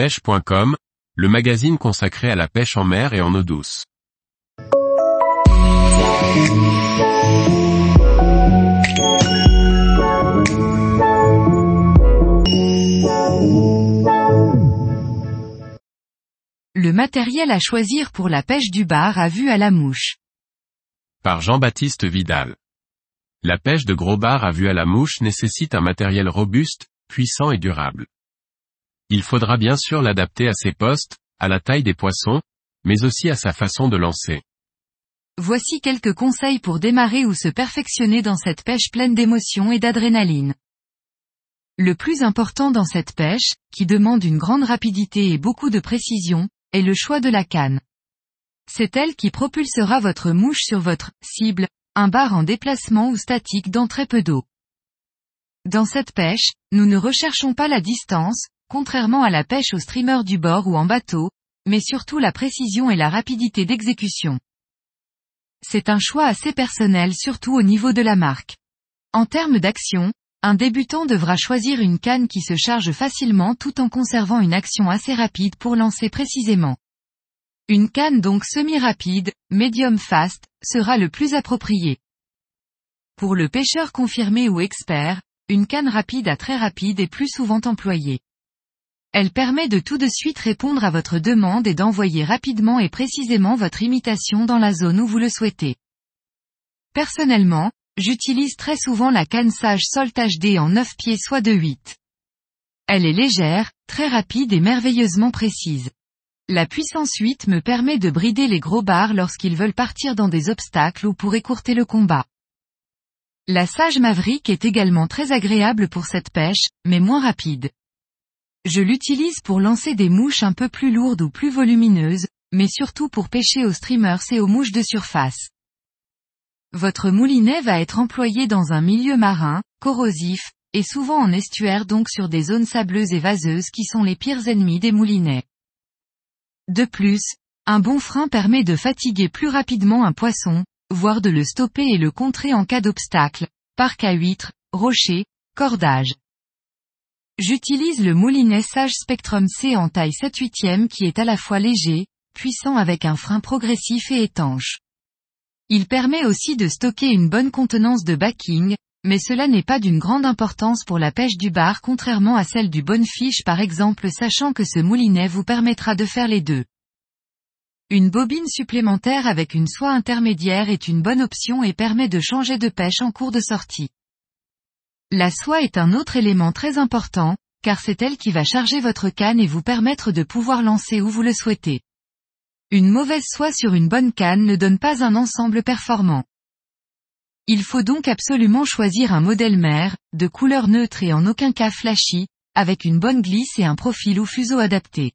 pêche.com, le magazine consacré à la pêche en mer et en eau douce. Le matériel à choisir pour la pêche du bar à vue à la mouche. Par Jean-Baptiste Vidal. La pêche de gros bar à vue à la mouche nécessite un matériel robuste, puissant et durable. Il faudra bien sûr l'adapter à ses postes, à la taille des poissons, mais aussi à sa façon de lancer. Voici quelques conseils pour démarrer ou se perfectionner dans cette pêche pleine d'émotions et d'adrénaline. Le plus important dans cette pêche, qui demande une grande rapidité et beaucoup de précision, est le choix de la canne. C'est elle qui propulsera votre mouche sur votre cible, un bar en déplacement ou statique dans très peu d'eau. Dans cette pêche, nous ne recherchons pas la distance, contrairement à la pêche au streamer du bord ou en bateau, mais surtout la précision et la rapidité d'exécution. C'est un choix assez personnel surtout au niveau de la marque. En termes d'action, un débutant devra choisir une canne qui se charge facilement tout en conservant une action assez rapide pour lancer précisément. Une canne donc semi-rapide, medium fast, sera le plus approprié. Pour le pêcheur confirmé ou expert, une canne rapide à très rapide est plus souvent employée. Elle permet de tout de suite répondre à votre demande et d'envoyer rapidement et précisément votre imitation dans la zone où vous le souhaitez. Personnellement, j'utilise très souvent la canne Sage Salt HD en 9 pieds soit de 8. Elle est légère, très rapide et merveilleusement précise. La puissance 8 me permet de brider les gros bars lorsqu'ils veulent partir dans des obstacles ou pour écourter le combat. La Sage Maverick est également très agréable pour cette pêche, mais moins rapide. Je l'utilise pour lancer des mouches un peu plus lourdes ou plus volumineuses, mais surtout pour pêcher aux streamers et aux mouches de surface. Votre moulinet va être employé dans un milieu marin, corrosif, et souvent en estuaire donc sur des zones sableuses et vaseuses qui sont les pires ennemis des moulinets. De plus, un bon frein permet de fatiguer plus rapidement un poisson, voire de le stopper et le contrer en cas d'obstacle, parc à huîtres, rochers, cordage. J'utilise le moulinet Sage Spectrum C en taille 7 8 qui est à la fois léger, puissant avec un frein progressif et étanche. Il permet aussi de stocker une bonne contenance de backing, mais cela n'est pas d'une grande importance pour la pêche du bar contrairement à celle du bonefish par exemple sachant que ce moulinet vous permettra de faire les deux. Une bobine supplémentaire avec une soie intermédiaire est une bonne option et permet de changer de pêche en cours de sortie. La soie est un autre élément très important, car c'est elle qui va charger votre canne et vous permettre de pouvoir lancer où vous le souhaitez. Une mauvaise soie sur une bonne canne ne donne pas un ensemble performant. Il faut donc absolument choisir un modèle mère, de couleur neutre et en aucun cas flashy, avec une bonne glisse et un profil ou fuseau adapté.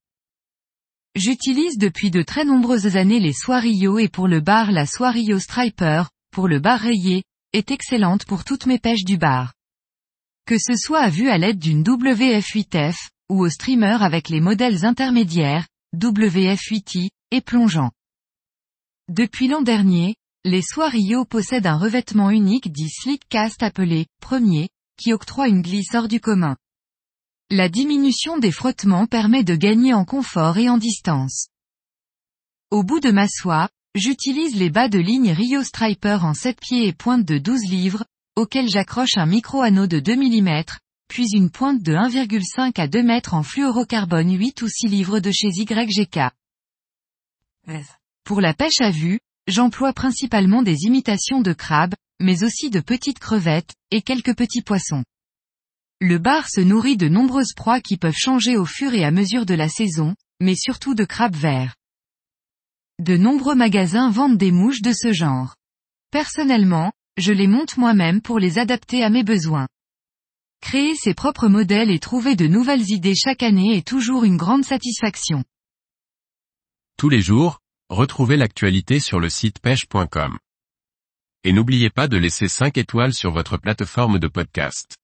J'utilise depuis de très nombreuses années les soies Rio et pour le bar la soie Rio Striper, pour le bar rayé, est excellente pour toutes mes pêches du bar. Que ce soit à vue à l'aide d'une WF8F, ou au streamer avec les modèles intermédiaires, WF8i, et plongeant. Depuis l'an dernier, les soies Rio possèdent un revêtement unique dit Slick Cast appelé premier, qui octroie une glisse hors du commun. La diminution des frottements permet de gagner en confort et en distance. Au bout de ma soie, j'utilise les bas de ligne Rio Striper en 7 pieds et pointe de 12 livres, auxquels j'accroche un micro-anneau de 2 mm, puis une pointe de 1,5 à 2 mètres en fluorocarbone 8 ou 6 livres de chez YGK. Pour la pêche à vue, j'emploie principalement des imitations de crabes, mais aussi de petites crevettes, et quelques petits poissons. Le bar se nourrit de nombreuses proies qui peuvent changer au fur et à mesure de la saison, mais surtout de crabes verts. De nombreux magasins vendent des mouches de ce genre. Personnellement, je les monte moi-même pour les adapter à mes besoins. Créer ses propres modèles et trouver de nouvelles idées chaque année est toujours une grande satisfaction. Tous les jours, retrouvez l'actualité sur le site pêche.com. Et n'oubliez pas de laisser 5 étoiles sur votre plateforme de podcast.